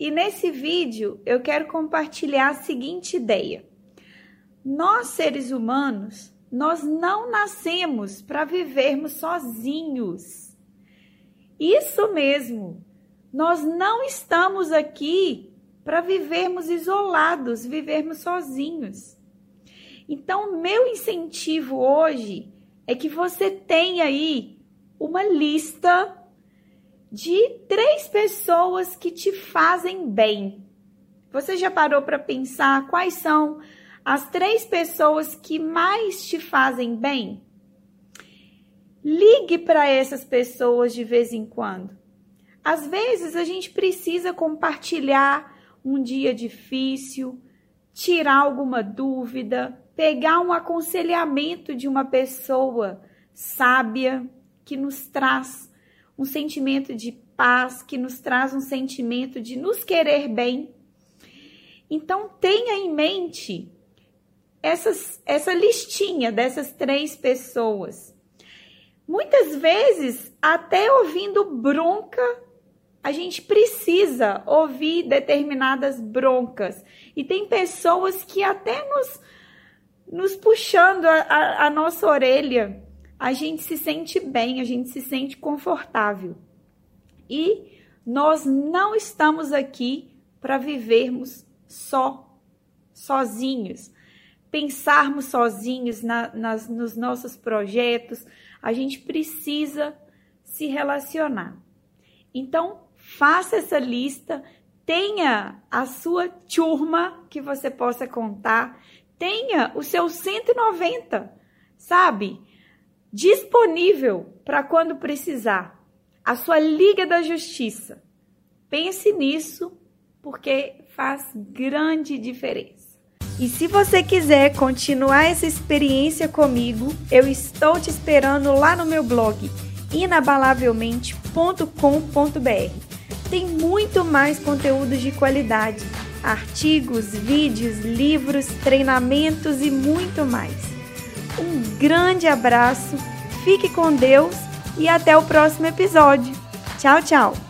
E nesse vídeo eu quero compartilhar a seguinte ideia. Nós seres humanos, nós não nascemos para vivermos sozinhos. Isso mesmo. Nós não estamos aqui para vivermos isolados, vivermos sozinhos. Então, meu incentivo hoje é que você tenha aí uma lista de três pessoas que te fazem bem. Você já parou para pensar quais são as três pessoas que mais te fazem bem? Ligue para essas pessoas de vez em quando. Às vezes a gente precisa compartilhar um dia difícil, tirar alguma dúvida, pegar um aconselhamento de uma pessoa sábia que nos traz um sentimento de paz, que nos traz um sentimento de nos querer bem. Então, tenha em mente essas, essa listinha dessas três pessoas. Muitas vezes, até ouvindo bronca, a gente precisa ouvir determinadas broncas. E tem pessoas que até nos, nos puxando a, a, a nossa orelha a gente se sente bem, a gente se sente confortável. E nós não estamos aqui para vivermos só, sozinhos, pensarmos sozinhos na, nas, nos nossos projetos. A gente precisa se relacionar. Então, faça essa lista, tenha a sua turma que você possa contar, tenha o seu 190, sabe? Disponível para quando precisar. A sua Liga da Justiça. Pense nisso, porque faz grande diferença. E se você quiser continuar essa experiência comigo, eu estou te esperando lá no meu blog inabalavelmente.com.br. Tem muito mais conteúdos de qualidade, artigos, vídeos, livros, treinamentos e muito mais. Um grande abraço, fique com Deus e até o próximo episódio. Tchau, tchau!